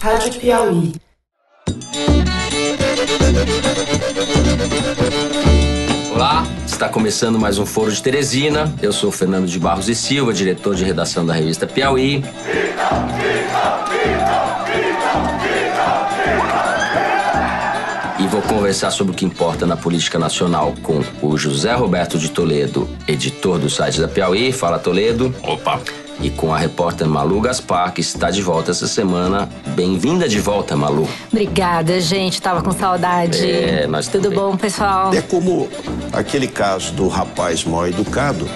Rádio Piauí. Olá, está começando mais um Foro de Teresina. Eu sou Fernando de Barros e Silva, diretor de redação da revista Piauí. E vou conversar sobre o que importa na política nacional com o José Roberto de Toledo, editor do site da Piauí. Fala, Toledo. Opa! E com a repórter Malu Gaspar, que está de volta essa semana. Bem-vinda de volta, Malu. Obrigada, gente. Tava com saudade. É, nós Tudo também. bom, pessoal? É como aquele caso do rapaz mal educado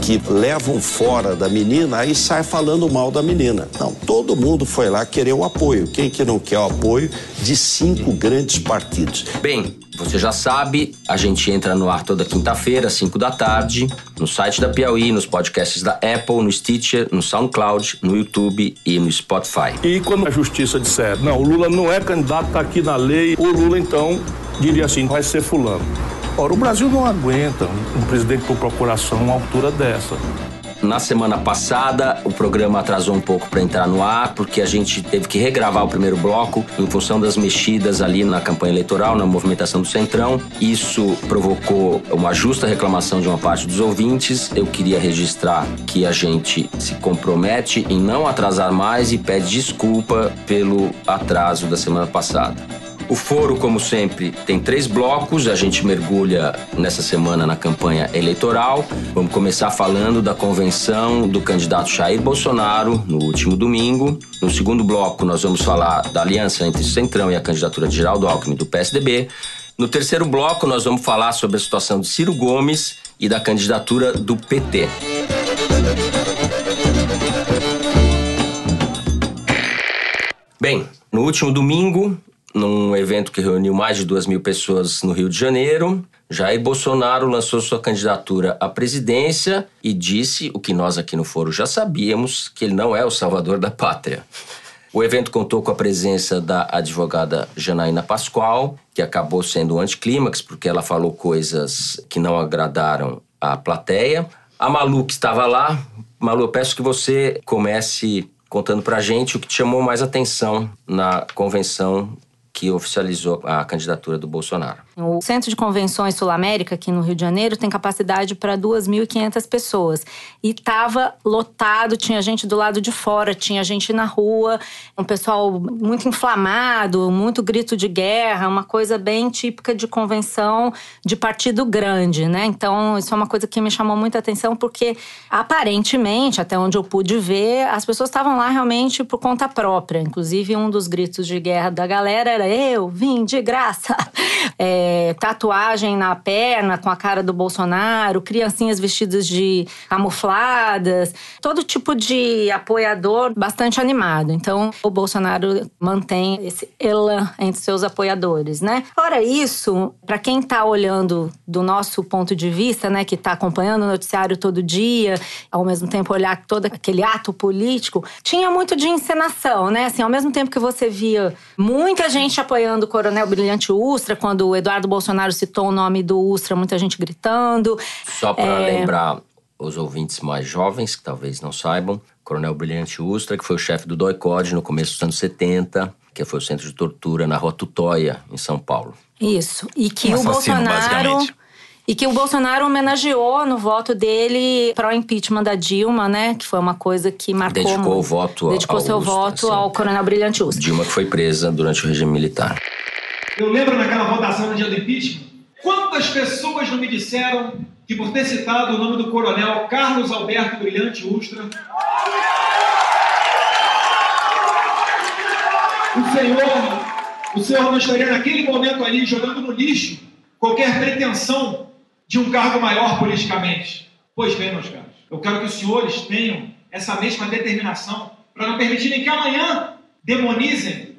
que levam fora da menina aí sai falando mal da menina. Não, todo mundo foi lá querer o apoio. Quem que não quer o apoio de cinco grandes partidos? Bem, você já sabe, a gente entra no ar toda quinta-feira, às 5 da tarde, no site da Piauí, nos podcasts da Apple, no Stitcher, no SoundCloud, no YouTube e no Spotify. E quando a justiça disser, não, o Lula não é candidato, tá aqui na lei, o Lula então diria assim, vai ser fulano. O Brasil não aguenta um presidente por procuração uma altura dessa. Na semana passada, o programa atrasou um pouco para entrar no ar, porque a gente teve que regravar o primeiro bloco em função das mexidas ali na campanha eleitoral, na movimentação do Centrão. Isso provocou uma justa reclamação de uma parte dos ouvintes. Eu queria registrar que a gente se compromete em não atrasar mais e pede desculpa pelo atraso da semana passada. O foro, como sempre, tem três blocos. A gente mergulha nessa semana na campanha eleitoral. Vamos começar falando da convenção do candidato Jair Bolsonaro no último domingo. No segundo bloco, nós vamos falar da aliança entre o Centrão e a candidatura de Geraldo Alckmin do PSDB. No terceiro bloco, nós vamos falar sobre a situação de Ciro Gomes e da candidatura do PT. Bem, no último domingo, num evento que reuniu mais de duas mil pessoas no Rio de Janeiro, Jair Bolsonaro lançou sua candidatura à presidência e disse o que nós aqui no Foro já sabíamos, que ele não é o salvador da pátria. O evento contou com a presença da advogada Janaína Pascoal, que acabou sendo um anticlímax, porque ela falou coisas que não agradaram à plateia. A Malu, que estava lá. Malu, eu peço que você comece contando pra gente o que te chamou mais atenção na convenção que oficializou a candidatura do Bolsonaro. O Centro de Convenções Sul-América, aqui no Rio de Janeiro, tem capacidade para 2.500 pessoas. E estava lotado, tinha gente do lado de fora, tinha gente na rua, um pessoal muito inflamado, muito grito de guerra, uma coisa bem típica de convenção de partido grande, né? Então, isso é uma coisa que me chamou muita atenção, porque aparentemente, até onde eu pude ver, as pessoas estavam lá realmente por conta própria. Inclusive, um dos gritos de guerra da galera era: Eu vim de graça. É, tatuagem na perna com a cara do Bolsonaro, criancinhas vestidas de camufladas, todo tipo de apoiador bastante animado. Então, o Bolsonaro mantém esse elan entre seus apoiadores, né? Fora isso, para quem tá olhando do nosso ponto de vista, né, que tá acompanhando o noticiário todo dia, ao mesmo tempo olhar todo aquele ato político, tinha muito de encenação, né? Assim, ao mesmo tempo que você via muita gente apoiando o Coronel Brilhante Ustra, quando o Eduardo Bolsonaro citou o nome do Ustra, muita gente gritando. Só para É. lembrar os ouvintes mais jovens, que talvez não saibam, Coronel Brilhante Ustra, que foi o chefe do DOI-CODE no começo dos anos 70, que foi o centro de tortura na Rua Tutóia, em São Paulo. Isso. E que Um o assassino, Bolsonaro. E que o Bolsonaro homenageou no voto dele pro impeachment da Dilma, né? Que foi uma coisa que marcou. Dedicou muito. o voto Dedicou ao seu Ustra, voto sim. ao Coronel Brilhante Ustra. Dilma que foi presa durante o regime militar. Eu lembro naquela votação no dia do impeachment, quantas pessoas não me disseram que por ter citado o nome do coronel Carlos Alberto Brilhante Ustra, o senhor, o senhor não estaria naquele momento ali jogando no lixo qualquer pretensão de um cargo maior politicamente. Pois bem, meus caros, eu quero que os senhores tenham essa mesma determinação para não permitirem que amanhã demonizem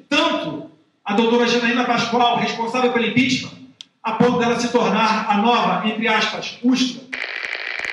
a doutora Janaína Pascoal, responsável pelo impeachment, a ponto dela se tornar a nova, entre aspas, Ustra.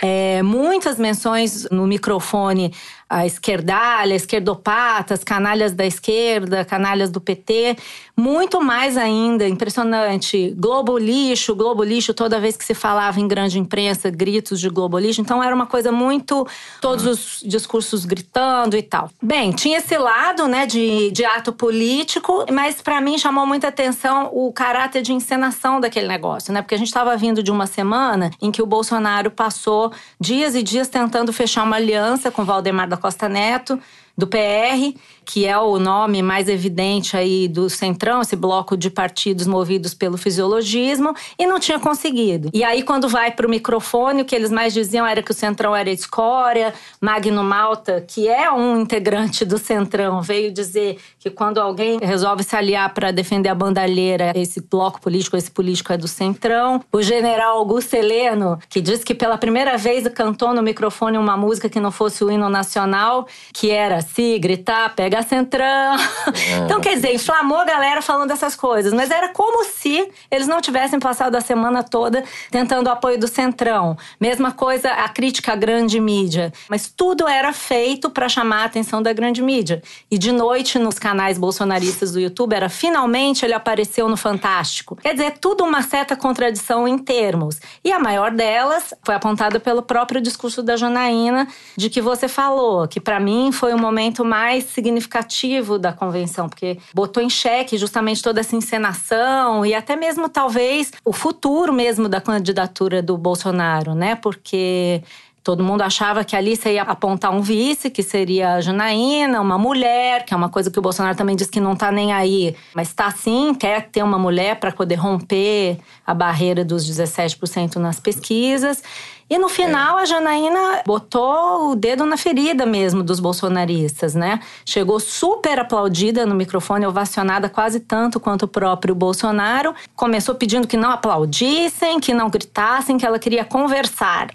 É, muitas menções no microfone a esquerdalha, esquerdopatas, canalhas da esquerda, canalhas do PT. Muito mais ainda, impressionante, Globo lixo, Globo lixo, toda vez que se falava em grande imprensa, gritos de Globo lixo. Então era uma coisa muito. todos os discursos gritando e tal. Bem, tinha esse lado, né, de, de ato político, mas para mim chamou muita atenção o caráter de encenação daquele negócio, né? Porque a gente estava vindo de uma semana em que o Bolsonaro passou dias e dias tentando fechar uma aliança com Valdemar da Costa Neto, do PR, que é o nome mais evidente aí do Centrão, esse bloco de partidos movidos pelo fisiologismo, e não tinha conseguido. E aí, quando vai para o microfone, o que eles mais diziam era que o Centrão era escória. Magno Malta, que é um integrante do Centrão, veio dizer que quando alguém resolve se aliar para defender a bandalheira, esse bloco político, esse político é do Centrão. O general Augusto Heleno, que disse que pela primeira vez cantou no microfone uma música que não fosse o hino nacional, que era se gritar, pega Centrão. É. Então, quer dizer, inflamou a galera falando dessas coisas. Mas era como se eles não tivessem passado a semana toda tentando o apoio do Centrão. Mesma coisa a crítica à grande mídia. Mas tudo era feito para chamar a atenção da grande mídia. E de noite, nos canais bolsonaristas do YouTube, era finalmente ele apareceu no Fantástico. Quer dizer, tudo uma certa contradição em termos. E a maior delas foi apontada pelo próprio discurso da Janaína, de que você falou, que para mim foi o momento mais significativo da convenção, porque botou em xeque justamente toda essa encenação e até mesmo talvez o futuro mesmo da candidatura do Bolsonaro, né? Porque Todo mundo achava que ali você ia apontar um vice, que seria a Janaína, uma mulher, que é uma coisa que o Bolsonaro também diz que não tá nem aí, mas tá sim, quer ter uma mulher para poder romper a barreira dos 17% nas pesquisas. E no final, é. a Janaína botou o dedo na ferida mesmo dos bolsonaristas, né? Chegou super aplaudida no microfone, ovacionada quase tanto quanto o próprio Bolsonaro. Começou pedindo que não aplaudissem, que não gritassem, que ela queria conversar.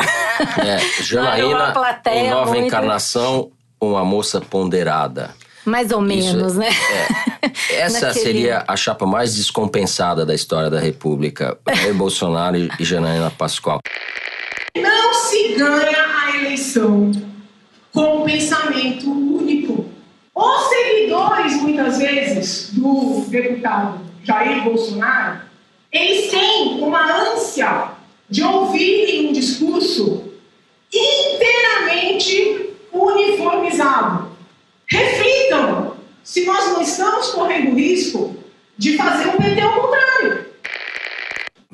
É, Janaína, uma nova muito... encarnação, uma moça ponderada. Mais ou menos, Isso, né? É. Essa Naquele... seria a chapa mais descompensada da história da República. Jair Bolsonaro e Janaína Pascoal. Não se ganha a eleição com um pensamento único. Os seguidores, muitas vezes, do deputado Jair Bolsonaro, eles têm uma ânsia de ouvirem um discurso inteiramente uniformizado. Reflitam se nós não estamos correndo risco de fazer o PT ao contrário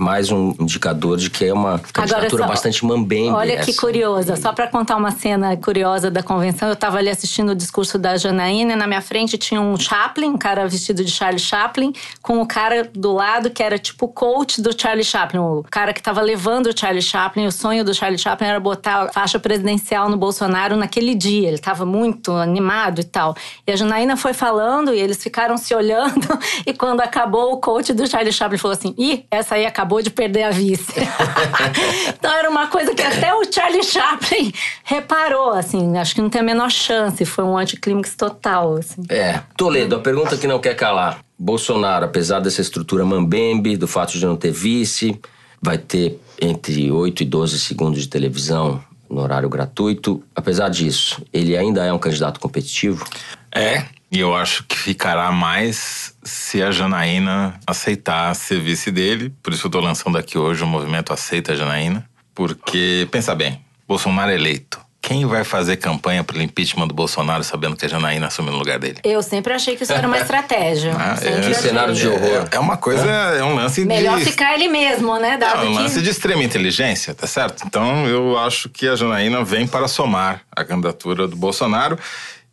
mais um indicador de que é uma candidatura só, bastante mambembe. Olha essa. que curiosa, só para contar uma cena curiosa da convenção, eu estava ali assistindo o discurso da Janaína e na minha frente tinha um Chaplin, um cara vestido de Charlie Chaplin, com o cara do lado que era tipo coach do Charlie Chaplin, o cara que estava levando o Charlie Chaplin, o sonho do Charlie Chaplin era botar a faixa presidencial no Bolsonaro naquele dia, ele estava muito animado e tal. E a Janaína foi falando e eles ficaram se olhando e quando acabou o coach do Charlie Chaplin falou assim: "Ih, essa aí acabou acabou de perder a vice. então era uma coisa que até o Charlie Chaplin reparou, assim, acho que não tem a menor chance, foi um anticlímax total. Assim. É. Toledo, a pergunta que não quer calar. Bolsonaro, apesar dessa estrutura mambembe, do fato de não ter vice, vai ter entre 8 e 12 segundos de televisão no horário gratuito. Apesar disso, ele ainda é um candidato competitivo? É, e eu acho que ficará mais se a Janaína aceitar ser vice dele. Por isso eu estou lançando aqui hoje o movimento Aceita a Janaína. Porque, pensa bem, Bolsonaro é eleito. Quem vai fazer campanha pelo impeachment do Bolsonaro sabendo que a Janaína assume no lugar dele? Eu sempre achei que isso era uma estratégia. ah, é, que cenário de horror. É, é uma coisa, é um lance Melhor de... ficar ele mesmo, né? Dado é um lance de extrema inteligência, tá certo? Então eu acho que a Janaína vem para somar a candidatura do Bolsonaro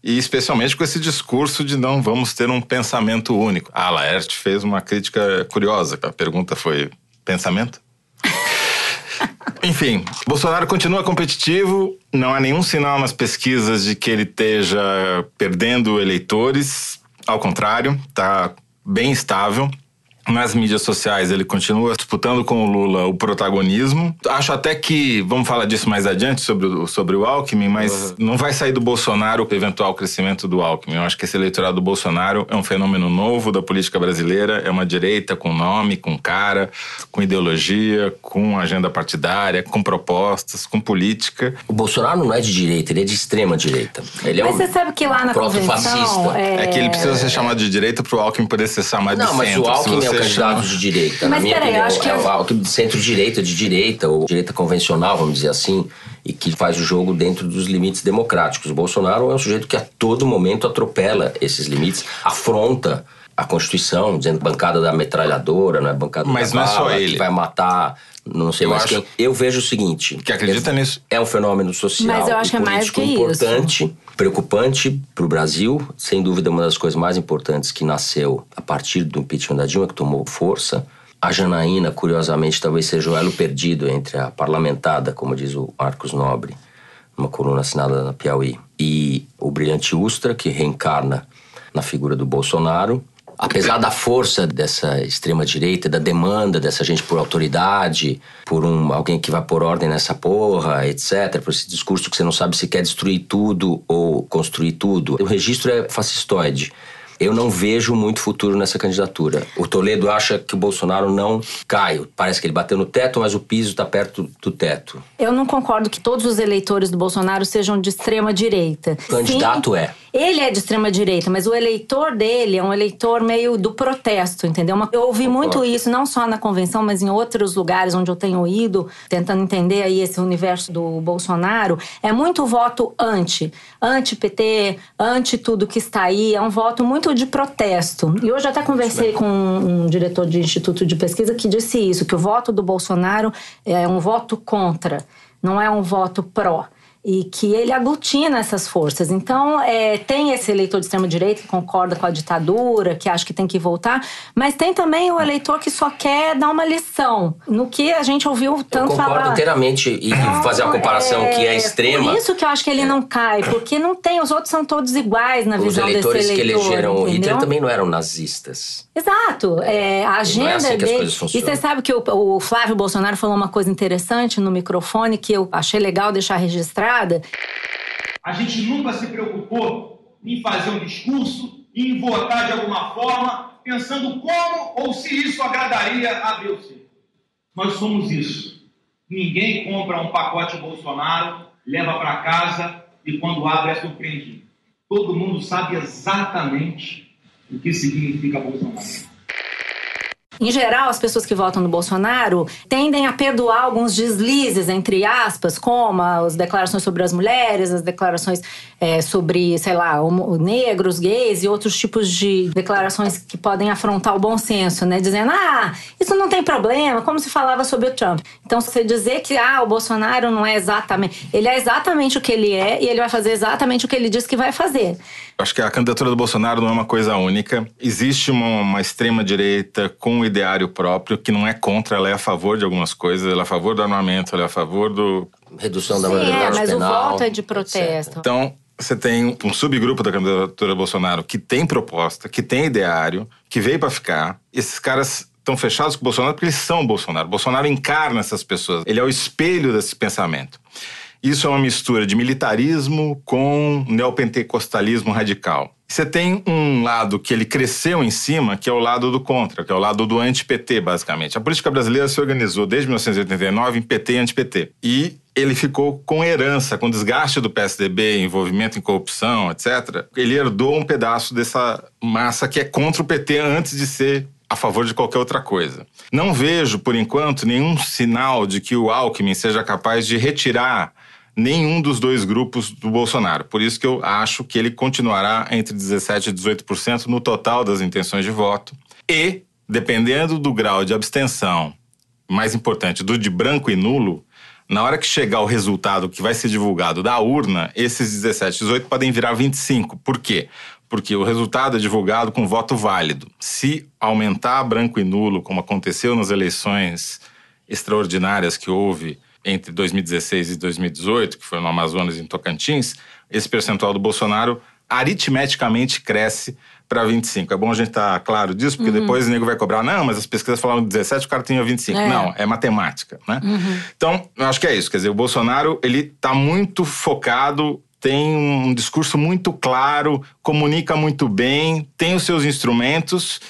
e especialmente com esse discurso de não vamos ter um pensamento único. A Laerte fez uma crítica curiosa. A pergunta foi: pensamento? Enfim, Bolsonaro continua competitivo, não há nenhum sinal nas pesquisas de que ele esteja perdendo eleitores, ao contrário, está bem estável. Nas mídias sociais ele continua disputando com o Lula o protagonismo. Acho até que, vamos falar disso mais adiante sobre o, sobre o Alckmin, mas uhum. não vai sair do Bolsonaro o eventual crescimento do Alckmin. Eu acho que esse eleitorado do Bolsonaro é um fenômeno novo da política brasileira, é uma direita com nome, com cara, com ideologia, com agenda partidária, com propostas, com política. O Bolsonaro não é de direita, ele é de extrema direita. Ele é mas um você sabe que lá na convenção... É... é que ele precisa ser chamado de direita para o Alckmin poder ser chamado não, de centro. Não, mas o Alckmin é o candidato de direita. Mas peraí, eu acho que. É de centro-direita, de direita, ou direita convencional, vamos dizer assim, e que faz o jogo dentro dos limites democráticos. O Bolsonaro é um sujeito que a todo momento atropela esses limites, afronta a Constituição, dizendo bancada da metralhadora, não é bancada Mas da não bala, é só ele. que vai matar não sei eu mais acho... quem. Eu vejo o seguinte. Que acredita nisso. É um fenômeno social Mas eu acho e que é mais que importante, isso. Preocupante para o Brasil. Sem dúvida, uma das coisas mais importantes que nasceu a partir do impeachment da Dilma, que tomou força. A Janaína, curiosamente, talvez seja o elo perdido entre a parlamentada, como diz o Marcos Nobre, uma coluna assinada na Piauí, e o brilhante Ustra, que reencarna na figura do Bolsonaro apesar da força dessa extrema direita, da demanda dessa gente por autoridade, por um alguém que vai pôr ordem nessa porra, etc, por esse discurso que você não sabe se quer destruir tudo ou construir tudo. O registro é fascistoide. Eu não vejo muito futuro nessa candidatura. O Toledo acha que o Bolsonaro não cai. Parece que ele bateu no teto, mas o piso está perto do teto. Eu não concordo que todos os eleitores do Bolsonaro sejam de extrema direita. O candidato Sim, é. Ele é de extrema direita, mas o eleitor dele é um eleitor meio do protesto, entendeu? Eu ouvi muito isso, não só na convenção, mas em outros lugares onde eu tenho ido, tentando entender aí esse universo do Bolsonaro. É muito voto anti. Anti-PT, anti tudo que está aí. É um voto muito de protesto. E hoje até conversei com um diretor de instituto de pesquisa que disse isso, que o voto do Bolsonaro é um voto contra, não é um voto pró e que ele aglutina essas forças. Então, é, tem esse eleitor de extrema-direita que concorda com a ditadura, que acha que tem que voltar, mas tem também o eleitor que só quer dar uma lição, no que a gente ouviu tanto eu concordo falar. inteiramente e Então, fazer a comparação é, que é extrema. Por isso que eu acho que ele não cai, porque não tem, os outros são todos iguais na Os visão eleitores desse eleitor, que elegeram o Hitler entendeu? também não eram nazistas. Exato. É, a agenda assim que as dele. coisas e você sabe que o, o Flávio Bolsonaro falou uma coisa interessante no microfone que eu achei legal deixar registrada. A gente nunca se preocupou em fazer um discurso, em votar de alguma forma, pensando como ou se isso agradaria a C. Nós somos isso. Ninguém compra um pacote Bolsonaro, leva para casa e quando abre é surpreendido. Todo mundo sabe exatamente o que significa Bolsonaro. Em geral, as pessoas que votam no Bolsonaro tendem a perdoar alguns deslizes, entre aspas, como as declarações sobre as mulheres, as declarações é, sobre, sei lá, negros, gays e outros tipos de declarações que podem afrontar o bom senso, né? Dizendo, ah, isso não tem problema, como se falava sobre o Trump. Então, você dizer que, ah, o Bolsonaro não é exatamente. Ele é exatamente o que ele é e ele vai fazer exatamente o que ele diz que vai fazer. Acho que a candidatura do Bolsonaro não é uma coisa única. Existe uma, uma extrema-direita com um ideário próprio, que não é contra, ela é a favor de algumas coisas, ela é a favor do armamento, ela é a favor do. Redução da Sim, é, maioridade mas penal. o voto é de etc. protesto. Então, você tem um subgrupo da candidatura do Bolsonaro que tem proposta, que tem ideário, que veio para ficar. Esses caras estão fechados com o Bolsonaro porque eles são o Bolsonaro. O Bolsonaro encarna essas pessoas. Ele é o espelho desse pensamento. Isso é uma mistura de militarismo com neopentecostalismo radical. Você tem um lado que ele cresceu em cima, que é o lado do contra, que é o lado do anti-PT, basicamente. A política brasileira se organizou desde 1989 em PT e anti-PT. E ele ficou com herança, com desgaste do PSDB, envolvimento em corrupção, etc. Ele herdou um pedaço dessa massa que é contra o PT antes de ser a favor de qualquer outra coisa. Não vejo, por enquanto, nenhum sinal de que o Alckmin seja capaz de retirar nenhum dos dois grupos do Bolsonaro. Por isso que eu acho que ele continuará entre 17% e 18% no total das intenções de voto. E, dependendo do grau de abstenção, mais importante, do de branco e nulo, na hora que chegar o resultado que vai ser divulgado da urna, esses 17, 18 podem virar 25. Por quê? Porque o resultado é divulgado com voto válido. Se aumentar branco e nulo, como aconteceu nas eleições extraordinárias que houve entre 2016 e 2018, que foi no Amazonas e em Tocantins, esse percentual do Bolsonaro aritmeticamente cresce para 25. É bom a gente estar tá claro disso, porque uhum. depois o nego vai cobrar. Não, mas as pesquisas falaram 17, o cara tinha 25. É. Não, é matemática, né? Uhum. Então, eu acho que é isso. Quer dizer, o Bolsonaro, ele tá muito focado tem um discurso muito claro, comunica muito bem, tem os seus instrumentos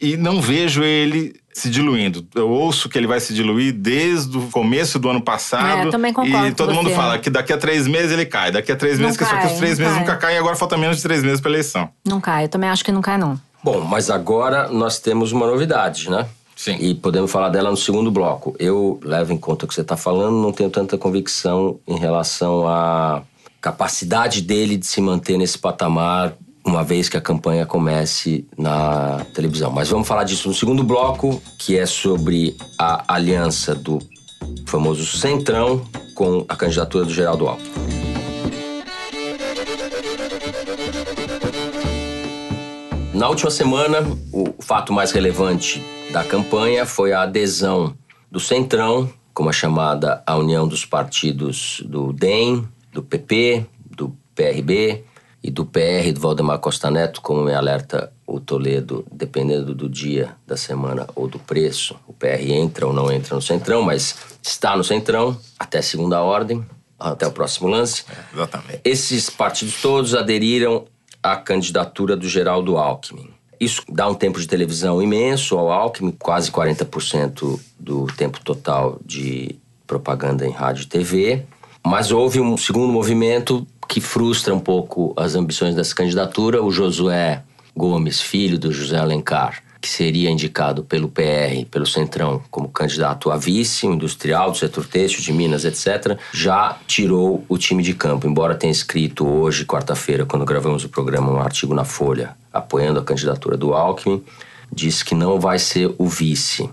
e não vejo ele se diluindo. Eu ouço que ele vai se diluir desde o começo do ano passado. É, também concordo e todo mundo fala que daqui a três meses ele cai. Daqui a três não meses, cai, só que os três meses cai. nunca caem e agora falta menos de três meses para eleição. Não cai, eu também acho que não cai, não. Bom, mas agora nós temos uma novidade, né? Sim. E podemos falar dela no segundo bloco. Eu levo em conta o que você está falando, não tenho tanta convicção em relação à capacidade dele de se manter nesse patamar uma vez que a campanha comece na televisão. Mas vamos falar disso no segundo bloco, que é sobre a aliança do famoso Centrão com a candidatura do Geraldo Alckmin. Na última semana, o fato mais relevante da campanha foi a adesão do Centrão, como é chamada a união dos partidos do DEM, do PP, do PRB, e do PR do Valdemar Costa Neto, como me alerta o Toledo, dependendo do dia da semana ou do preço, o PR entra ou não entra no Centrão, mas está no Centrão até segunda ordem, até o próximo lance. É, exatamente. Esses partidos todos aderiram à candidatura do Geraldo Alckmin. Isso dá um tempo de televisão imenso ao Alckmin, quase 40% do tempo total de propaganda em rádio e TV. Mas houve um segundo movimento que frustra um pouco as ambições dessa candidatura. O Josué Gomes, filho do José Alencar, que seria indicado pelo PR, pelo Centrão, como candidato a vice, um industrial do setor têxtil de Minas, etc., já tirou o time de campo, embora tenha escrito hoje, quarta-feira, quando gravamos o programa, um artigo na Folha apoiando a candidatura do Alckmin, disse que não vai ser o vice.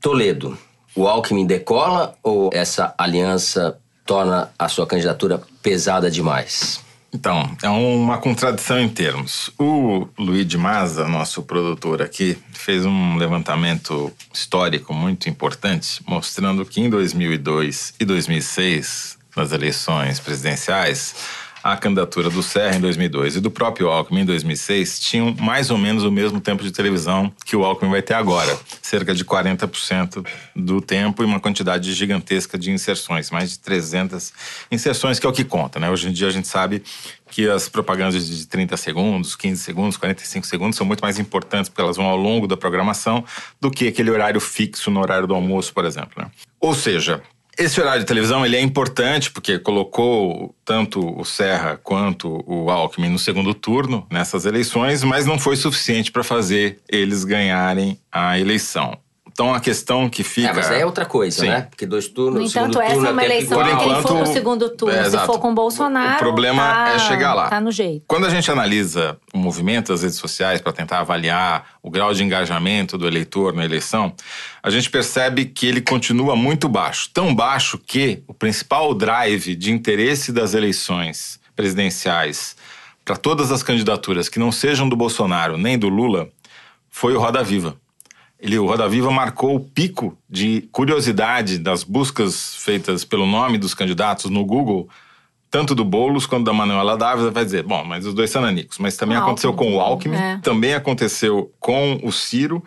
Toledo, o Alckmin decola ou essa aliança torna a sua candidatura pesada demais? Então, é uma contradição em termos. O Luiz de Maza, nosso produtor aqui, fez um levantamento histórico muito importante, mostrando que em 2002 e 2006, nas eleições presidenciais, a candidatura do Serra em 2002 e do próprio Alckmin em 2006 tinham mais ou menos o mesmo tempo de televisão que o Alckmin vai ter agora, cerca de 40% do tempo e uma quantidade gigantesca de inserções, mais de 300 inserções, que é o que conta, né? Hoje em dia a gente sabe que as propagandas de 30 segundos, 15 segundos, 45 segundos são muito mais importantes porque elas vão ao longo da programação do que aquele horário fixo no horário do almoço, por exemplo. Né? Ou seja, esse horário de televisão ele é importante porque colocou tanto o Serra quanto o Alckmin no segundo turno nessas eleições, mas não foi suficiente para fazer eles ganharem a eleição. Então a questão que fica. É, mas aí é outra coisa, Sim. né? Porque dois turnos. No entanto, essa é uma eleição que quem for no segundo turno, é, se for com Bolsonaro. O problema tá, é chegar lá. Tá no jeito. Quando a gente analisa o movimento das redes sociais para tentar avaliar o grau de engajamento do eleitor na eleição, a gente percebe que ele continua muito baixo. Tão baixo que o principal drive de interesse das eleições presidenciais para todas as candidaturas que não sejam do Bolsonaro nem do Lula foi o Roda Viva. Ele, o Roda Viva marcou o pico de curiosidade das buscas feitas pelo nome dos candidatos no Google, tanto do Boulos quanto da Manuela Dávila. Vai dizer, bom, mas os dois são nanicos. Mas também aconteceu com o Alckmin, é. também aconteceu com o Ciro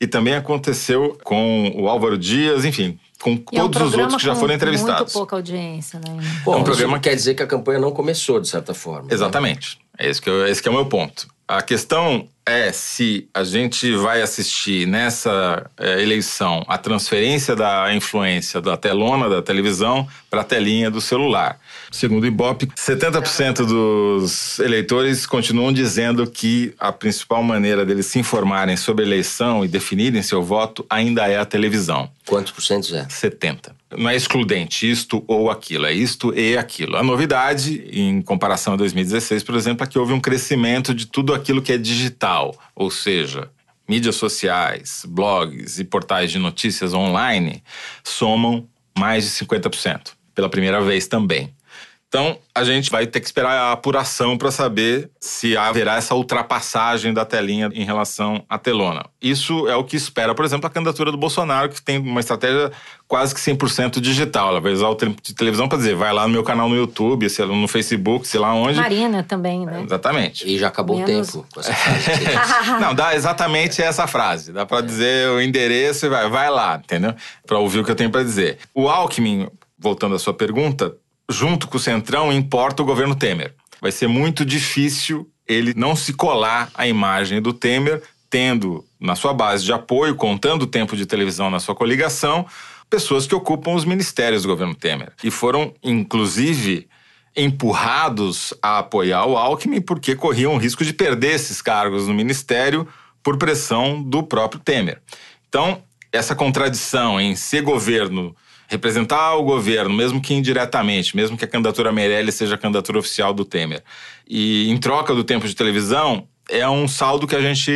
e também aconteceu com o Álvaro Dias, enfim, com e todos é um os outros que já foram entrevistados. Muito pouca audiência, né? Bom, é um programa quer dizer que a campanha não começou, de certa forma. Né? Exatamente. Né? É esse que, eu, esse que é o meu ponto. A questão é se a gente vai assistir nessa é, eleição a transferência da influência da telona da televisão para a telinha do celular. Segundo o Ibope, 70% dos eleitores continuam dizendo que a principal maneira deles se informarem sobre a eleição e definirem seu voto ainda é a televisão. Quantos por cento é? 70 não é excludente isto ou aquilo, é isto e aquilo. A novidade, em comparação a 2016, por exemplo, é que houve um crescimento de tudo aquilo que é digital, ou seja, mídias sociais, blogs e portais de notícias online somam mais de 50%, pela primeira vez também. Então, a gente vai ter que esperar a apuração para saber se haverá essa ultrapassagem da telinha em relação à telona. Isso é o que espera, por exemplo, a candidatura do Bolsonaro, que tem uma estratégia quase que 100% digital. Ela vai usar o tempo de televisão para dizer, vai lá no meu canal no YouTube, sei lá, no Facebook, sei lá onde. Marina também, né? Exatamente. E já acabou Menos- o tempo com essa frase. Não, dá exatamente essa frase. Dá para dizer o endereço e vai, vai lá, entendeu? Para ouvir o que eu tenho para dizer. O Alckmin, voltando à sua pergunta, junto com o Centrão, importa o governo Temer. Vai ser muito difícil ele não se colar à imagem do Temer, tendo na sua base de apoio, contando o tempo de televisão na sua coligação, pessoas que ocupam os ministérios do governo Temer. E foram, inclusive, empurrados a apoiar o Alckmin porque corriam o risco de perder esses cargos no ministério por pressão do próprio Temer. Então, essa contradição em ser governo, representar o governo, mesmo que indiretamente, mesmo que a candidatura Meirelles seja a candidatura oficial do Temer, e em troca do tempo de televisão, é um saldo que a gente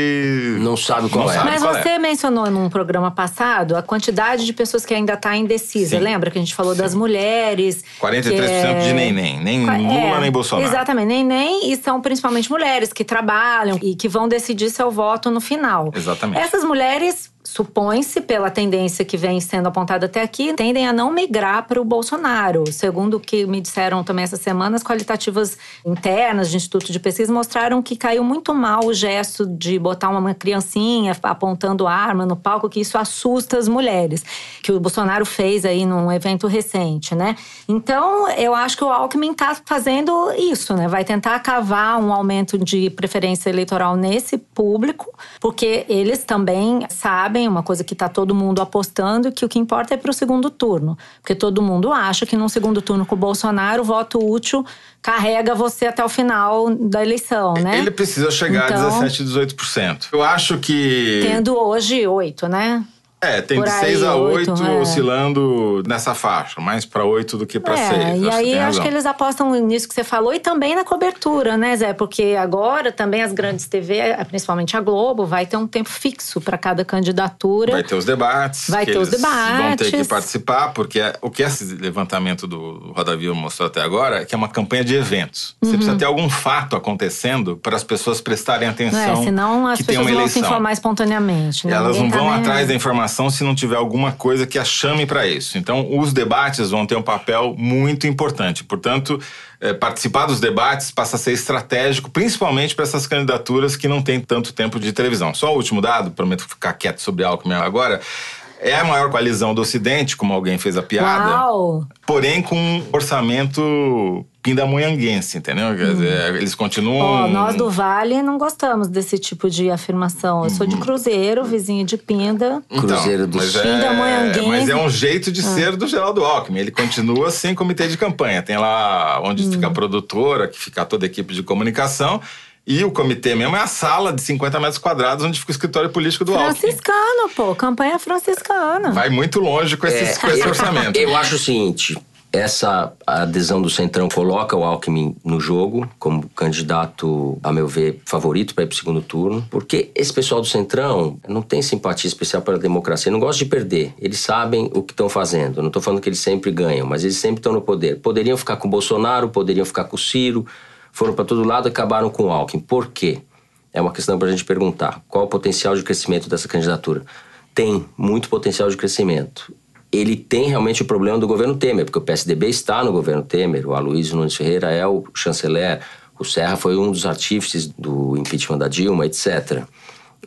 Não sabe qual Não é. sabe. Mas qual você mencionou num programa passado a quantidade de pessoas que ainda está indecisa. Sim. Lembra que a gente falou das mulheres? 43% que é- de nem nem, nem Qua- Lula é, nem Bolsonaro. Exatamente, nem nem e são principalmente mulheres que trabalham e que vão decidir seu voto no final. Exatamente. Essas mulheres, supõe-se, pela tendência que vem sendo apontada até aqui, tendem a não migrar para o Bolsonaro. Segundo o que me disseram também essa semana, as qualitativas internas de Instituto de Pesquisa mostraram que caiu muito mal o gesto de botar uma criancinha apontando arma no palco, que isso assusta as mulheres, que o Bolsonaro fez aí num evento recente, né? Então, eu acho que o Alckmin está fazendo isso, né? Vai tentar cavar um aumento de preferência eleitoral nesse público, porque eles também sabem uma coisa que está todo mundo apostando, que o que importa é para o segundo turno. Porque todo mundo acha que num segundo turno com o Bolsonaro, o voto útil carrega você até o final da eleição, né? Ele precisa chegar Então- a 17, 18%. Eu acho que. Tendo hoje oito, né? É, tem Por de aí, 6 a 8 oito, é. oscilando nessa faixa, mais para 8 do que para 6. É, e aí acho que eles apostam nisso que você falou e também na cobertura, né, Zé? Porque agora também as grandes TV, principalmente a Globo, vai ter um tempo fixo para cada candidatura. Vai ter os debates. Vai ter os eles Vão ter que debates. participar, porque é- o que esse levantamento do Roda Viva mostrou até agora é que é uma campanha de eventos. Você precisa ter algum fato acontecendo para as pessoas prestarem atenção Uhum. É, senão as pessoas vão se informar espontaneamente. Né? Elas não Ninguém tá vão nem atrás da informação se não tiver alguma coisa que a chame para isso. Então, os debates vão ter um papel muito importante. Portanto, eh, participar dos debates passa a ser estratégico, principalmente para essas candidaturas que não têm tanto tempo de televisão. Só o último dado, prometo ficar quieto sobre Alckmin agora. É a maior coalizão do Ocidente, como alguém fez a piada, Uau! porém com um orçamento pindamonhanguense, entendeu? Quer dizer, eles continuam. Ó, nós do Vale não gostamos desse tipo de afirmação. Eu sou de Cruzeiro, vizinho de Pinda. Cruzeiro do mas Sul. é, mas é um jeito de ser do Geraldo Alckmin. Ele continua sem comitê de campanha. Tem lá onde Hum. fica a produtora, que fica toda a equipe de comunicação. E o comitê mesmo é a sala de 50 metros quadrados onde fica o escritório político do Alckmin. Franciscano, pô. Campanha franciscana. Vai muito longe com, esses, com esse orçamento. É, Eu acho o seguinte: essa adesão do Centrão coloca o Alckmin no jogo como candidato, a meu ver, favorito para ir para o segundo turno, porque esse pessoal do Centrão não tem simpatia especial pela democracia, não gosta de perder. Eles sabem o que estão fazendo. Não estou falando que eles sempre ganham, mas eles sempre estão no poder. Poderiam ficar com o Bolsonaro, poderiam ficar com o Ciro, foram para todo lado e acabaram com o Alckmin. Por quê? É uma questão para a gente perguntar. Qual o potencial de crescimento dessa candidatura? Tem muito potencial de crescimento. Ele tem realmente o problema do governo Temer, porque o PSDB está no governo Temer, o Aloysio Nunes Ferreira é o chanceler, o Serra foi um dos artífices do impeachment da Dilma, etc.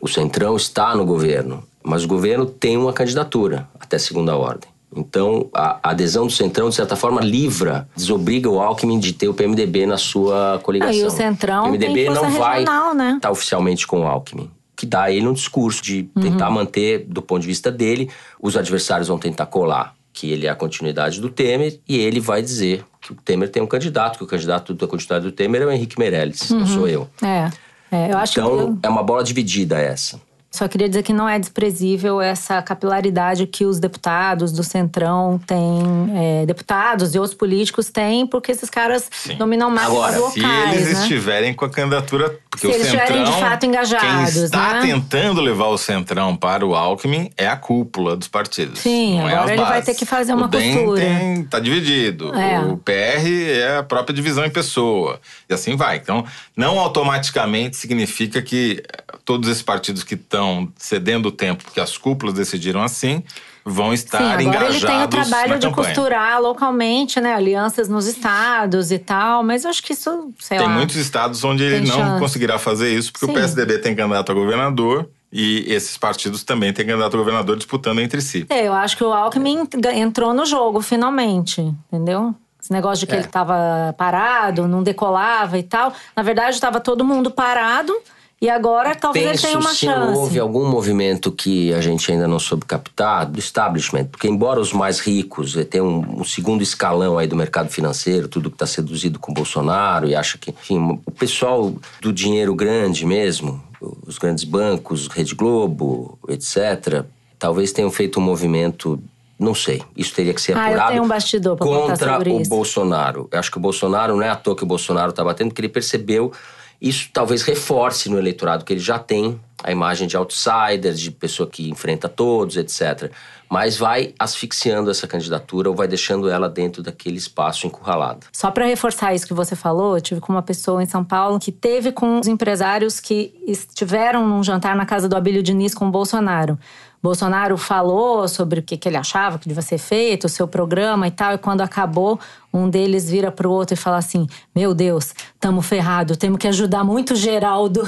O Centrão está no governo, mas o governo tem uma candidatura até segunda ordem. Então, a adesão do Centrão, de certa forma, livra, desobriga o Alckmin de ter o PMDB na sua coligação. Ah, e o Centrão o PMDB não vai regional, né? estar oficialmente com o Alckmin. Que dá a ele um discurso de tentar Uhum. manter, do ponto de vista dele, os adversários vão tentar colar que ele é a continuidade do Temer e ele vai dizer que o Temer tem um candidato, que o candidato da continuidade do Temer é o Henrique Meirelles, não sou eu. É. é eu acho Então, que. é uma bola dividida essa. Só queria dizer que não é desprezível essa capilaridade que os deputados do Centrão têm, é, deputados e outros políticos têm, porque esses caras Sim. dominam mais Agora, locais. Se eles né? estiverem com a candidatura. Porque se o eles Centrão, estiverem de fato engajados. Quem está né? tentando levar o Centrão para o Alckmin é a cúpula dos partidos. Sim, é agora ele vai ter que fazer uma o costura. Tem, tá dividido. É. O PR é a própria divisão em pessoa. E assim vai. Então, não automaticamente significa que todos esses partidos que estão cedendo o tempo, porque as cúpulas decidiram assim, vão estar Sim, agora engajados ele tem o trabalho de campanha. costurar localmente, né? Alianças nos estados e tal, mas eu acho que isso, sei Tem lá. muitos estados onde ele não chance. conseguirá fazer isso, porque Sim. o PSDB tem candidato a governador e esses partidos também têm candidato a governador disputando entre si. É, eu acho que o Alckmin entrou no jogo, finalmente, entendeu? Esse negócio de que É. ele estava parado, não decolava e tal. Na verdade, estava todo mundo parado e agora talvez ele Penso tenha uma se chance. houve algum movimento que a gente ainda não soube captar do establishment, porque embora os mais ricos eh, tenham um, um segundo escalão aí do mercado financeiro, tudo que está seduzido com o Bolsonaro e acha que, enfim, o pessoal do dinheiro grande mesmo, os grandes bancos, Rede Globo, etc., talvez tenham feito um movimento não sei, isso teria que ser Ah, eu apurado tenho um bastidor pra contra o isso. Bolsonaro. Eu acho que o Bolsonaro não é à toa que o Bolsonaro está batendo, porque ele percebeu isso talvez reforce no eleitorado que ele já tem a imagem de outsider, de pessoa que enfrenta todos, etc. Mas vai asfixiando essa candidatura ou vai deixando ela dentro daquele espaço encurralado. Só para reforçar isso que você falou, eu tive com uma pessoa em São Paulo que teve com os empresários que estiveram num jantar na casa do Abílio Diniz com o Bolsonaro. Bolsonaro falou sobre o que, que ele achava que devia ser feito, o seu programa e tal, e quando acabou, um deles vira pro outro e fala assim: Meu Deus, tamo ferrado, temos que ajudar muito o Geraldo.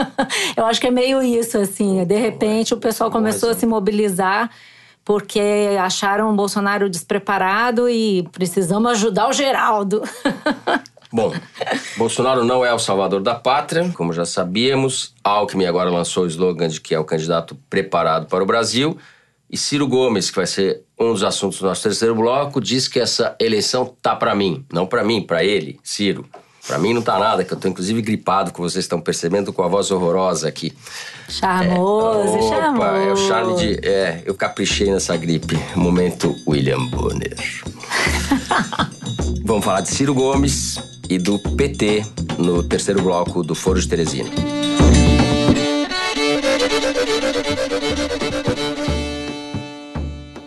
Eu acho que é meio isso, assim. De repente, o pessoal começou a se mobilizar porque acharam o Bolsonaro despreparado e precisamos ajudar o Geraldo. Bom, Bolsonaro não é o salvador da pátria, como já sabíamos. Alckmin agora lançou o slogan de que é o candidato preparado para o Brasil. E Ciro Gomes, que vai ser um dos assuntos do nosso terceiro bloco, diz que essa eleição tá para mim. Não para mim, para ele, Ciro. Para mim não tá nada, que eu tô inclusive gripado, como vocês estão percebendo, com a voz horrorosa aqui. Charmoso, Opa, charmoso. é o charme de... É, eu caprichei nessa gripe. Momento William Bonner. Vamos falar de Ciro Gomes e do PT no terceiro bloco do Foro de Teresina.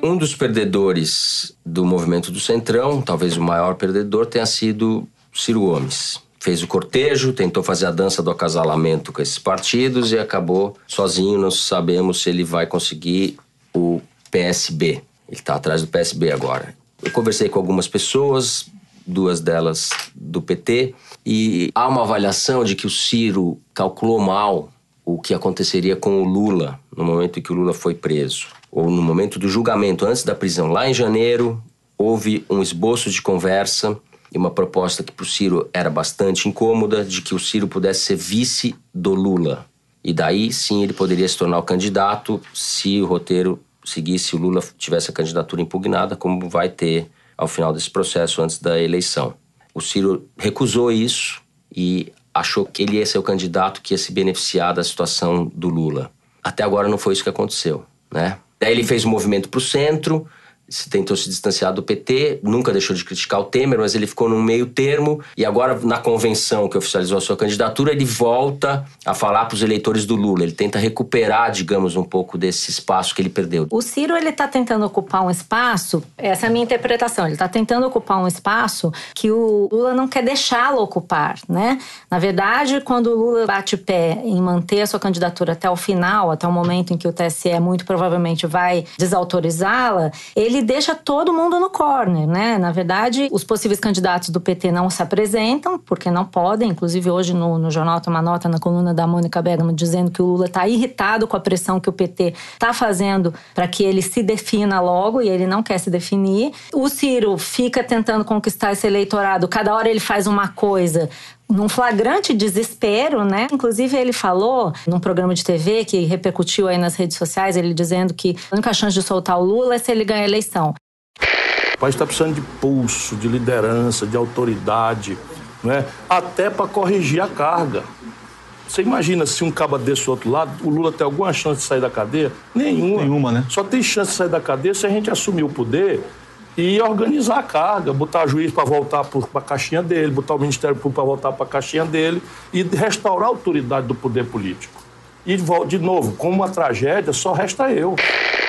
Um dos perdedores do movimento do Centrão, talvez o maior perdedor, tenha sido Ciro Gomes. Fez o cortejo, tentou fazer a dança do acasalamento com esses partidos e acabou sozinho. Não sabemos se ele vai conseguir o PSB. Ele está atrás do PSB agora. Eu conversei com algumas pessoas, duas delas do PT, e há uma avaliação de que o Ciro calculou mal o que aconteceria com o Lula no momento em que o Lula foi preso, ou no momento do julgamento, antes da prisão. Lá em janeiro, houve um esboço de conversa e uma proposta que para o Ciro era bastante incômoda, de que o Ciro pudesse ser vice do Lula. E daí sim ele poderia se tornar o candidato se o roteiro seguisse o Lula tivesse a candidatura impugnada, como vai ter ao final desse processo antes da eleição. O Ciro recusou isso e achou que ele ia ser o candidato que ia se beneficiar da situação do Lula. Até agora não foi isso que aconteceu, né? Daí ele fez um movimento para o centro, se tentou se distanciar do PT, nunca deixou de criticar o Temer, mas ele ficou num meio termo e agora na convenção que oficializou a sua candidatura, ele volta a falar para os eleitores do Lula. Ele tenta recuperar, digamos, um pouco desse espaço que ele perdeu. O Ciro ele está tentando ocupar um espaço, essa é a minha interpretação. Ele está tentando ocupar um espaço que o Lula não quer deixá-lo ocupar, né? Na verdade, quando o Lula bate pé em manter a sua candidatura até o final, até o momento em que o TSE muito provavelmente vai desautorizá-la, ele deixa todo mundo no corner, né? Na verdade, os possíveis candidatos do PT não se apresentam porque não podem. Inclusive hoje no, no jornal tem uma nota na coluna da Mônica Bergamo dizendo que o Lula está irritado com a pressão que o PT está fazendo para que ele se defina logo e ele não quer se definir. O Ciro fica tentando conquistar esse eleitorado. Cada hora ele faz uma coisa num flagrante desespero, né? Inclusive ele falou num programa de TV que repercutiu aí nas redes sociais, ele dizendo que a única chance de soltar o Lula é se ele ganhar a eleição. O país está precisando de pulso, de liderança, de autoridade, né? até para corrigir a carga. Você imagina se um caba desse outro lado, o Lula tem alguma chance de sair da cadeia? Nenhuma. Nenhuma, né? Só tem chance de sair da cadeia se a gente assumir o poder e organizar a carga, botar juiz para voltar para a caixinha dele, botar o Ministério Público para voltar para a caixinha dele e restaurar a autoridade do poder político. E, de novo, como uma tragédia, só resta eu.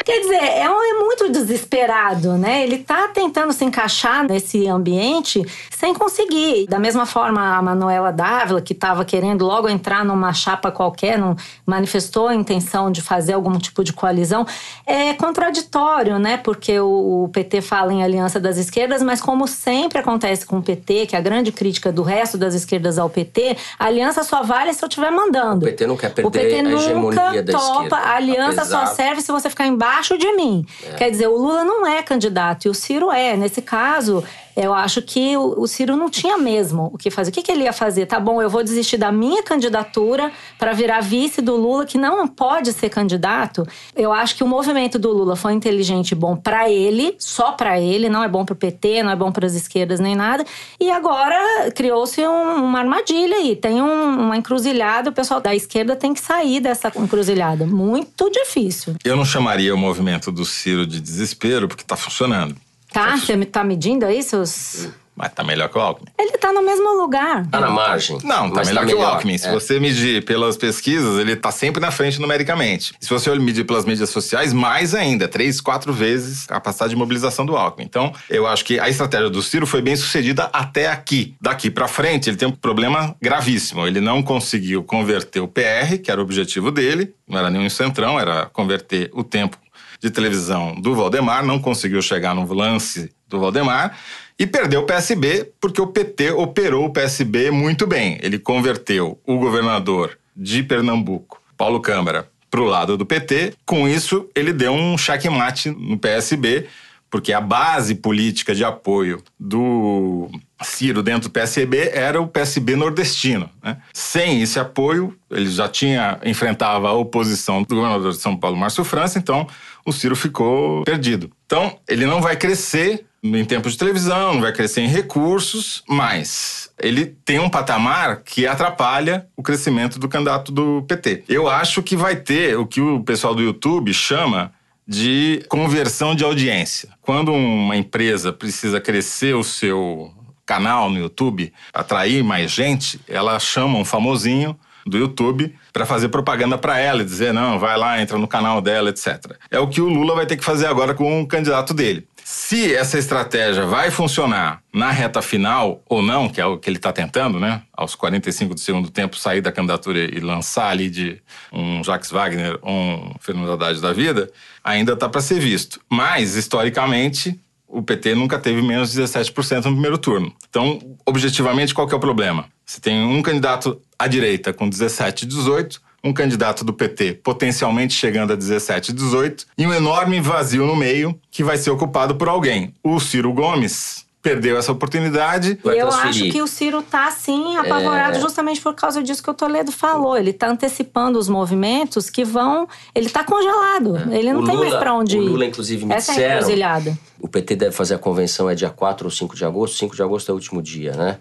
Quer dizer, é, é muito desesperado, né? Ele tá tentando se encaixar nesse ambiente sem conseguir. Da mesma forma, a Manuela Dávila, que estava querendo logo entrar numa chapa qualquer, não manifestou a intenção de fazer algum tipo de coalizão, é contraditório, né? Porque o PT fala em aliança das esquerdas, mas como sempre acontece com o PT, que é a grande crítica do resto das esquerdas ao PT, a aliança só vale se eu estiver mandando. O PT não quer perder o PT a hegemonia nunca da topa. esquerda. A aliança apesar... só serve se você ficar embaixo de mim. É. Quer dizer, o Lula não é candidato e o Ciro é. Nesse caso, eu acho que o, Ciro não tinha mesmo o que fazer. O que, que ele ia fazer? Tá bom, eu vou desistir da minha candidatura para virar vice do Lula, que não pode ser candidato. Eu acho que o movimento do Lula foi inteligente e bom para ele, só para ele, não é bom para o PT, não é bom para as esquerdas nem nada. E agora criou-se um, uma armadilha aí, tem um, uma encruzilhada, o pessoal da esquerda tem que sair dessa encruzilhada. Muito difícil. Eu não chamaria o movimento do Ciro de desespero, porque está funcionando. Tá? Você tá medindo aí seus. Mas tá melhor que o Alckmin. Ele tá no mesmo lugar. Tá na margem. Não, tá melhor tá que o melhor. Alckmin. Se É. você medir pelas pesquisas, ele tá sempre na frente numericamente. Se você medir pelas mídias sociais, mais ainda. Três, quatro vezes a capacidade de mobilização do Alckmin. Então, eu acho que a estratégia do Ciro foi bem sucedida até aqui. Daqui pra frente, ele tem um problema gravíssimo. Ele não conseguiu converter o PR, que era o objetivo dele. Não era nenhum centrão, era converter o tempo de televisão do Valdemar. Não conseguiu chegar no lance do Valdemar e perdeu o PSB porque o PT operou o PSB muito bem. Ele converteu o governador de Pernambuco, Paulo Câmara, para o lado do PT. Com isso, ele deu um checkmate no PSB, porque a base política de apoio do Ciro dentro do PSB era o PSB nordestino. Né? Sem esse apoio, ele já tinha enfrentava a oposição do governador de São Paulo, Márcio França, então o Ciro ficou perdido. Então, ele não vai crescer em tempo de televisão, não vai crescer em recursos, mas ele tem um patamar que atrapalha o crescimento do candidato do PT. Eu acho que vai ter o que o pessoal do YouTube chama de conversão de audiência. Quando uma empresa precisa crescer o seu canal no YouTube, atrair mais gente, ela chama um famosinho do YouTube para fazer propaganda para ela e dizer não, vai lá, entra no canal dela, etc. É o que o Lula vai ter que fazer agora com o candidato dele. Se essa estratégia vai funcionar na reta final ou não, que é o que ele está tentando, né? Aos 45 do segundo tempo, sair da candidatura e lançar ali de um Jacques Wagner um Fernando Haddad da vida, ainda está para ser visto. Mas, historicamente, o PT nunca teve menos de 17% no primeiro turno. Então, objetivamente, qual é o problema? Você tem um candidato à direita com 17, 18, um candidato do PT potencialmente chegando a 17, 18 e um enorme vazio no meio que vai ser ocupado por alguém. O Ciro Gomes perdeu essa oportunidade. Vai eu transferir. acho que o Ciro tá, sim, apavorado É. justamente por causa disso que o Toledo falou. Ele tá antecipando os movimentos que vão. Ele tá congelado. Ele não É. O tem mais Lula- pra onde o ir. Lula, inclusive, me Essa é disseram- encruzilhada. O PT deve fazer a convenção é dia 4 ou 5 de agosto. 5 de agosto é o último dia, né?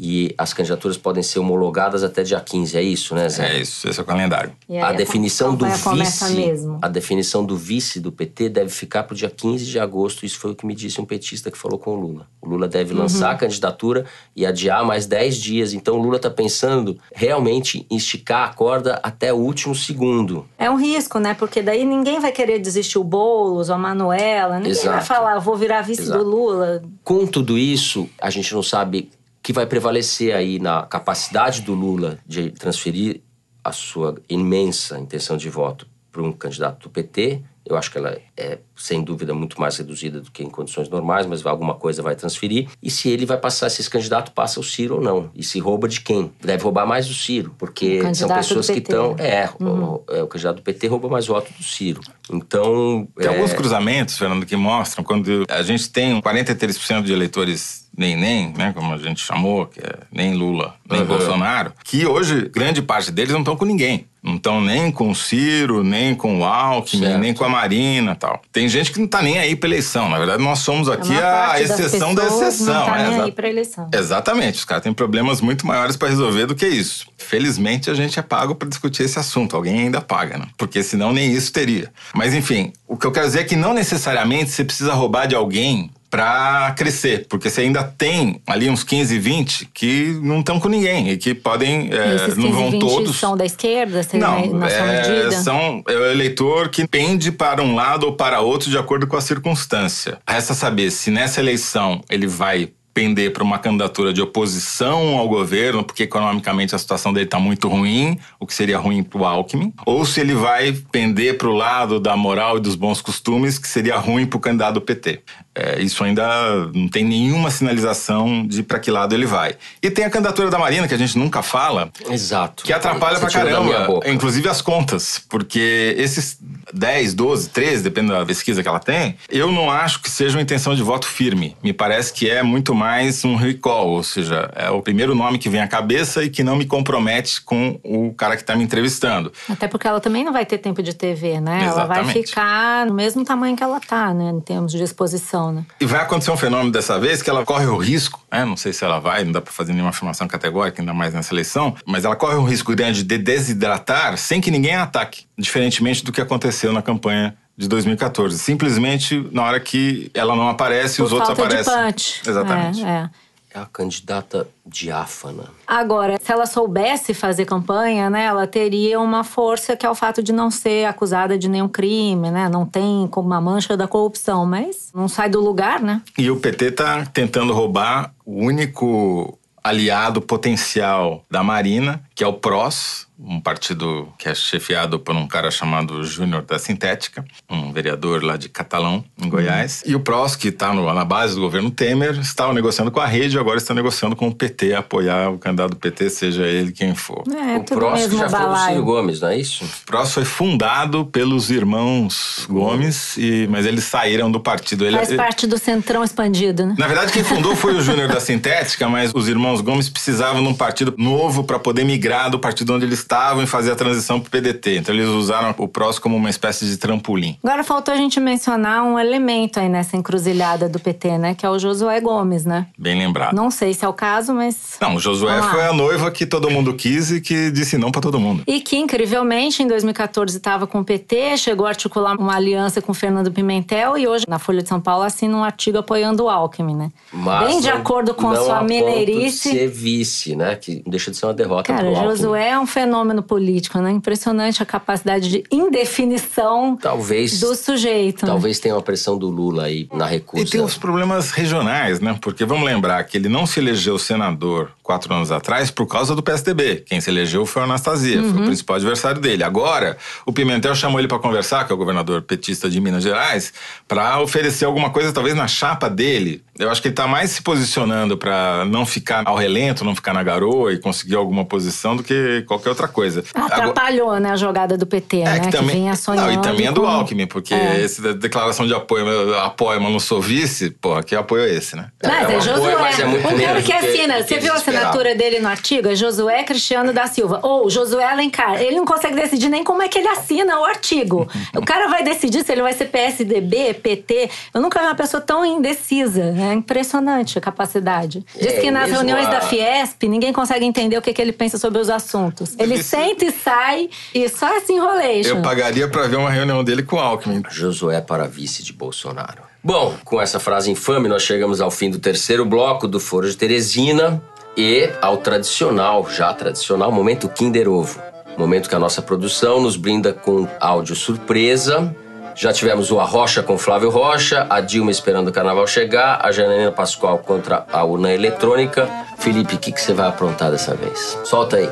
E as candidaturas podem ser homologadas até dia 15, é isso, né, Zé? É isso, esse é o calendário. E aí A definição do campanha começa vice, mesmo. a definição do vice do PT deve ficar para o dia 15 de agosto. Isso foi o que me disse um petista que falou com o Lula. O Lula deve Uhum. lançar a candidatura e adiar mais 10 dias. Então o Lula está pensando realmente em esticar a corda até o último segundo. É um risco, né? Porque daí ninguém vai querer desistir o Boulos, ou a Manuela. Ninguém vai Exato. falar, "Eu vou virar vice Exato. do Lula. Com tudo isso, a gente não sabe que vai prevalecer aí na capacidade do Lula de transferir a sua imensa intenção de voto para um candidato do PT. Eu acho que ela é, sem dúvida, muito mais reduzida do que em condições normais, mas alguma coisa vai transferir. E se ele vai passar, se esse candidato passa o Ciro ou não. E se rouba de quem? Deve roubar mais do Ciro, porque O são pessoas que estão. É, o, é, o candidato do PT rouba mais voto do Ciro. Então. Tem é, alguns cruzamentos, Fernando, que mostram quando a gente tem 43% de eleitores nem nem, né, como a gente chamou, que é nem Lula, nem Uhum. Bolsonaro, que hoje grande parte deles não estão com ninguém. Não estão nem com o Ciro, nem com o Alckmin, Certo. nem com a Marina tal. Tem gente que não tá nem aí pra eleição. Na verdade, nós somos aqui maior a exceção da exceção. Não tá é, nem exa- aí pra eleição. Exatamente, os caras têm problemas muito maiores para resolver do que isso. Felizmente a gente é pago para discutir esse assunto, alguém ainda paga, né? Porque senão nem isso teria. Mas enfim, o que eu quero dizer é que não necessariamente você precisa roubar de alguém para crescer, porque você ainda tem ali uns 15, 20 que não estão com ninguém e que podem, é, E esses 15, não vão 20 todos. são da esquerda, você Não, na sua é, medida? são é o eleitor que pende para um lado ou para outro de acordo com a circunstância. Resta saber se nessa eleição ele vai pender para uma candidatura de oposição ao governo, porque economicamente a situação dele está muito ruim, o que seria ruim para o Alckmin, ou se ele vai pender para o lado da moral e dos bons costumes, que seria ruim para o candidato do PT. É, isso ainda não tem nenhuma sinalização de para que lado ele vai. E tem a candidatura da Marina, que a gente nunca fala, Exato. que atrapalha Você pra caramba, inclusive as contas, porque esses 10, 12, 13, dependendo da pesquisa que ela tem, eu não acho que seja uma intenção de voto firme. Me parece que é muito mais um recall, ou seja, é o primeiro nome que vem à cabeça e que não me compromete com o cara que está me entrevistando. Até porque ela também não vai ter tempo de TV, né? Ela vai Exatamente. ficar no mesmo tamanho que ela tá, né? Em termos de exposição, né? E vai acontecer um fenômeno dessa vez que ela corre o risco, né? não sei se ela vai, não dá para fazer nenhuma afirmação categórica, ainda mais nessa eleição, mas ela corre um risco grande de desidratar sem que ninguém a ataque, diferentemente do que aconteceu na campanha de 2014. Simplesmente na hora que ela não aparece, Por os outros aparecem. de punch. Exatamente. É, é. É a candidata diáfana. Agora, se ela soubesse fazer campanha, né, ela teria uma força que é o fato de não ser acusada de nenhum crime, né? Não tem como uma mancha da corrupção, mas não sai do lugar, né? E o PT tá tentando roubar o único aliado potencial da Marina, que é o PROS, um partido que é chefiado por um cara chamado Júnior da Sintética, um vereador lá de Catalão, em Goiás. E o PROS, que está na base do governo Temer, estava negociando com a rede e agora está negociando com o PT, apoiar o candidato do PT, seja ele quem for. É, o próximo mesmo já foi do Ciro balaio. Gomes, não é isso? O PROS foi fundado pelos irmãos Gomes, e, mas eles saíram do partido. Ele, Faz parte do centrão expandido, né? Na verdade, quem fundou foi o Júnior da Sintética, mas os irmãos Gomes precisavam de um partido novo para poder migrar do partido onde eles estavam e fazer a transição para o PDT. Então eles usaram o PROS como uma espécie de trampolim. Agora faltou a gente mencionar um elemento aí nessa encruzilhada do PT, né? Que é o Josué Gomes, né? Bem lembrado. Não sei se é o caso, mas. Não, o Josué Vamos lá. foi a noiva que todo mundo quis e que disse não para todo mundo. E que, incrivelmente, em 2014 estava com o PT, chegou a articular uma aliança com o Fernando Pimentel e hoje, na Folha de São Paulo, assina um artigo apoiando o Alckmin, né? Mas Bem de não- acordo com a não sua mineirice. De ser vice, né? Que não deixa de ser uma derrota Cara. Josué é um fenômeno político, né? Impressionante a capacidade de indefinição Talvez, do sujeito. né? talvez tenha uma pressão do Lula aí na recusa. E tem os problemas regionais, né? Porque vamos lembrar que ele não se elegeu senador quatro anos atrás por causa do PSDB. Quem se elegeu foi o Anastasia, foi o principal adversário dele. Agora, o Pimentel chamou ele para conversar, que é o governador petista de Minas Gerais, para oferecer alguma coisa, talvez na chapa dele. Eu acho que ele está mais se posicionando para não ficar ao relento, não ficar na garoa e conseguir alguma posição do que qualquer outra coisa. Agora- Atrapalhou, né, a jogada do PT, né? Que, vinha sonhando. não, e também é do Alckmin, porque É. esse da declaração de apoio, apoio, mas não sou vice, porra, que apoio é esse, né? Mas É é, um apoio, Josué. mas é muito o cara que que- assina, que você viu a esperavam. Assinatura dele no artigo? É Josué Cristiano da Silva. Ou Josué Alencar. Ele não consegue decidir nem como é que ele assina o artigo. o cara vai decidir se ele vai ser PSDB, PT. Eu nunca vi uma pessoa tão indecisa. É impressionante a capacidade. Diz É, que nas reuniões a- da Fiesp, ninguém consegue entender o que, que ele pensa sobre os assuntos. Ele senta e sai e só esse enrolation. Eu pagaria pra ver uma reunião dele com o Alckmin. Josué para vice de Bolsonaro. Bom, com essa frase infame, nós chegamos ao fim do terceiro bloco do Foro de Teresina e ao tradicional, já tradicional, momento Kinder Ovo. Momento que a nossa produção nos brinda com áudio surpresa. Já tivemos o Arrocha com Flávio Rocha, a Dilma esperando o carnaval chegar, a Janaína Pascoal contra a urna eletrônica. Felipe, o que, que você vai aprontar dessa vez? Solta aí.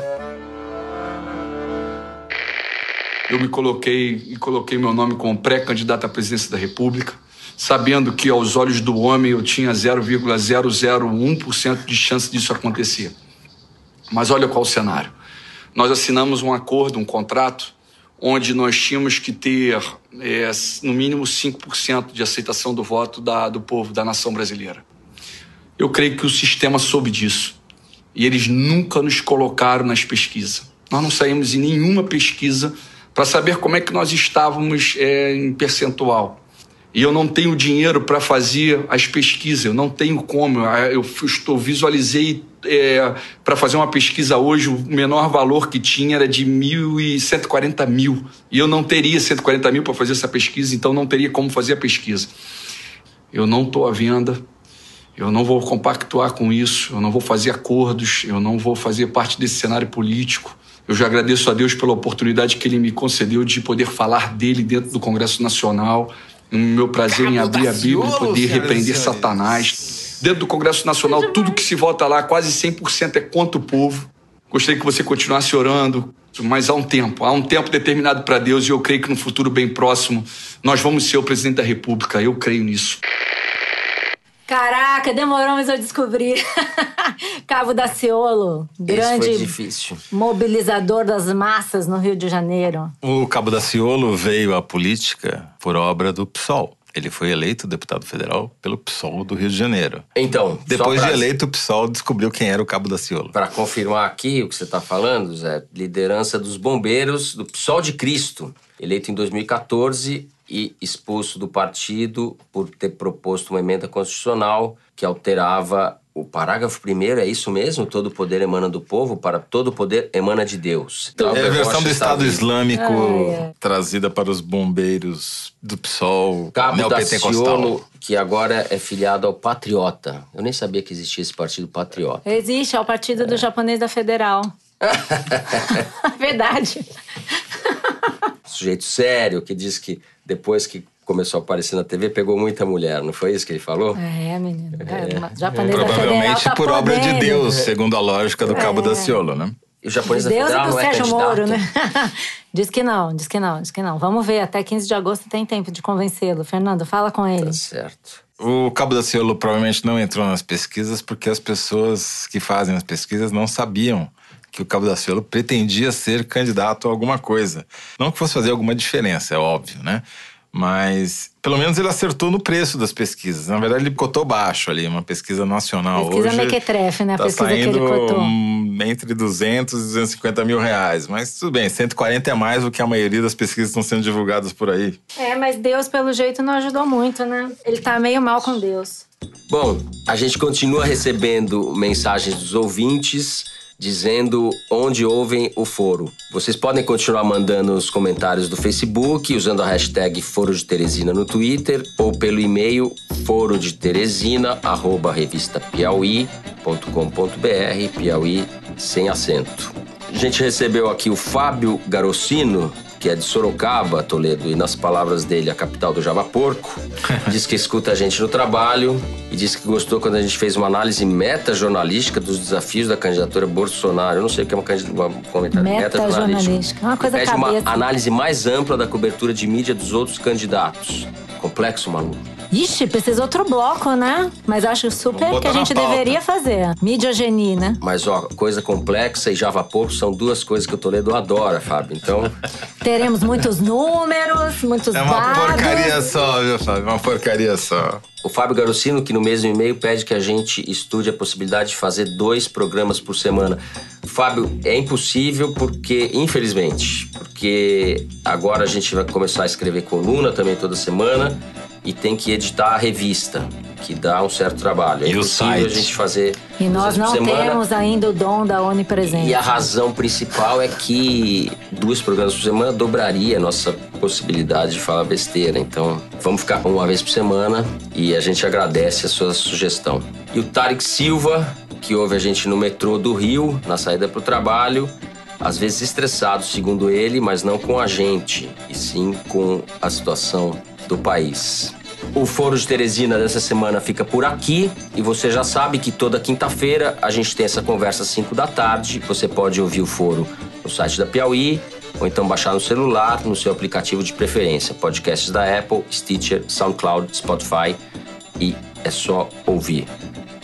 eu me coloquei e coloquei meu nome como pré-candidato à presidência da República, sabendo que aos olhos do homem eu tinha 0,001% de chance disso acontecer. Mas olha qual o cenário. Nós assinamos um acordo, um contrato, onde nós tínhamos que ter é, no mínimo 5% de aceitação do voto da, do povo, da nação brasileira. Eu creio que o sistema soube disso. E eles nunca nos colocaram nas pesquisas. Nós não saímos em nenhuma pesquisa para saber como é que nós estávamos é, em percentual. E eu não tenho dinheiro para fazer as pesquisas, eu não tenho como. Eu estou visualizei é, para fazer uma pesquisa hoje, o menor valor que tinha era de 1.140 mil. E eu não teria 140 mil para fazer essa pesquisa, então não teria como fazer a pesquisa. Eu não estou à venda, eu não vou compactuar com isso, eu não vou fazer acordos, eu não vou fazer parte desse cenário político. Eu já agradeço a Deus pela oportunidade que ele me concedeu de poder falar dele dentro do Congresso Nacional. O meu prazer em abrir a Bíblia e poder repreender Satanás. Dentro do Congresso Nacional, tudo que se vota lá, quase 100% é contra o povo. Gostaria que você continuasse orando, mas há um tempo, há um tempo determinado para Deus e eu creio que no futuro bem próximo nós vamos ser o presidente da República. Eu creio nisso. Caraca, demorou, mas eu descobri. Cabo Daciolo, grande mobilizador das massas no Rio de Janeiro. O Cabo Daciolo veio à política por obra do PSOL. Ele foi eleito deputado federal pelo PSOL do Rio de Janeiro. Então, depois pra... de eleito, o PSOL descobriu quem era o Cabo Daciolo. Para confirmar aqui o que você está falando, Zé, liderança dos bombeiros do PSOL de Cristo, eleito em 2014 e expulso do partido por ter proposto uma emenda constitucional que alterava o parágrafo primeiro, é isso mesmo? Todo poder emana do povo, para todo poder emana de Deus. Então, é a versão do Estado Islâmico ah, é. trazida para os bombeiros do PSOL, Cabo Daciolo, que agora é filiado ao Patriota. Eu nem sabia que existia esse partido Patriota. Existe, é o partido é. do japonês da Federal. Verdade. Sujeito sério que diz que depois que começou a aparecer na TV, pegou muita mulher, não foi isso que ele falou? É, menino. É. É. Provavelmente tá por obra de Deus, segundo a lógica do é. Cabo da Ciolo, né? E o japonês da Deus Federal e do é Sérgio candidato. Moro, né? diz que não, diz que não, diz que não. Vamos ver, até 15 de agosto tem tempo de convencê-lo. Fernando, fala com ele. Tá certo. O Cabo da Ciolo provavelmente não entrou nas pesquisas porque as pessoas que fazem as pesquisas não sabiam que o Cabo da Ciolo pretendia ser candidato a alguma coisa. Não que fosse fazer alguma diferença, é óbvio, né? Mas pelo menos ele acertou no preço das pesquisas. Na verdade, ele cotou baixo ali, uma pesquisa nacional. Pesquisa Hoje, mequetrefe, né? A tá pesquisa que ele cotou. Entre 200 e 250 mil reais. Mas tudo bem, 140 é mais do que a maioria das pesquisas estão sendo divulgadas por aí. É, mas Deus, pelo jeito, não ajudou muito, né? Ele tá meio mal com Deus. Bom, a gente continua recebendo mensagens dos ouvintes dizendo onde ouvem o foro. Vocês podem continuar mandando os comentários do Facebook usando a hashtag Foro de Teresina no Twitter ou pelo e-mail foro de Teresina arroba revista Piauí sem acento. A gente recebeu aqui o Fábio Garocino, que é de Sorocaba, Toledo, e nas palavras dele, a capital do Java Porco, diz que escuta a gente no trabalho e diz que gostou quando a gente fez uma análise meta-jornalística dos desafios da candidatura Bolsonaro. Eu não sei o que é uma, uma comentário meta-jornalística. Uma coisa Pede uma análise mais ampla da cobertura de mídia dos outros candidatos. Complexo, maluco. Ixi, precisa outro bloco, né? Mas acho super que a gente deveria fazer. Midiogenia, né? Mas, ó, coisa complexa e Java Porco são duas coisas que o Toledo adora, Fábio. Então. Teremos muitos números, muitos dados. É uma dados. porcaria só, viu, Fábio? Uma porcaria só. O Fábio Garocino, que no mesmo e-mail pede que a gente estude a possibilidade de fazer dois programas por semana. Fábio, é impossível porque, infelizmente, porque agora a gente vai começar a escrever coluna também toda semana e tem que editar a revista, que dá um certo trabalho. É e impossível a gente fazer. E nós não temos ainda o dom da onipresença. E a razão principal é que dois programas por semana dobraria a nossa possibilidade de falar besteira. Então, vamos ficar uma vez por semana e a gente agradece a sua sugestão. E o Tarek Silva, que ouve a gente no metrô do Rio, na saída para o trabalho, às vezes estressado, segundo ele, mas não com a gente, e sim com a situação do país. O Foro de Teresina dessa semana fica por aqui e você já sabe que toda quinta-feira a gente tem essa conversa às 5 da tarde. Você pode ouvir o Foro no site da Piauí ou então baixar no celular no seu aplicativo de preferência. Podcasts da Apple, Stitcher, SoundCloud, Spotify e é só ouvir.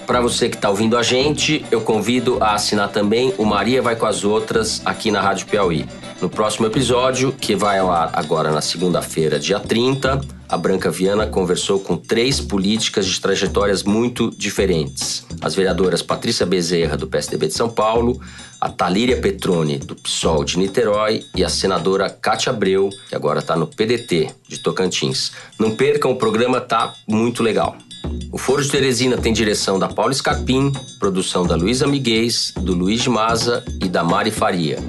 Para você que está ouvindo a gente, eu convido a assinar também o Maria Vai com as Outras aqui na Rádio Piauí. No próximo episódio, que vai lá agora na segunda-feira, dia 30, a Branca Viana conversou com três políticas de trajetórias muito diferentes. As vereadoras Patrícia Bezerra, do PSDB de São Paulo, a Talíria Petrone, do PSOL de Niterói, e a senadora Cátia Abreu, que agora está no PDT de Tocantins. Não percam, o programa tá muito legal. O Foro de Teresina tem direção da Paula Scarpim, produção da Luísa Miguez, do Luiz Maza e da Mari Faria.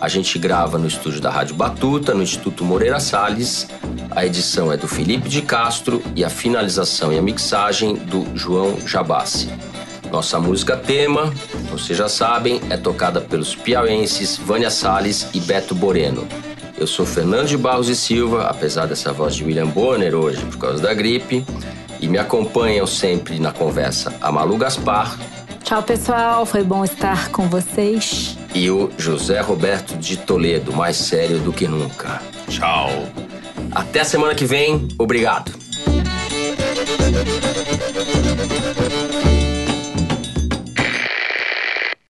A gente grava no estúdio da Rádio Batuta, no Instituto Moreira Salles. A edição é do Felipe de Castro e a finalização e a mixagem do João Jabassi. Nossa música tema, vocês já sabem, é tocada pelos piauenses Vânia Salles e Beto Boreno. Eu sou Fernando de Barros e Silva, apesar dessa voz de William Bonner hoje por causa da gripe. E me acompanham sempre na conversa a Malu Gaspar. Tchau, pessoal. Foi bom estar com vocês e o José Roberto de Toledo, mais sério do que nunca. Tchau. Até semana que vem. Obrigado.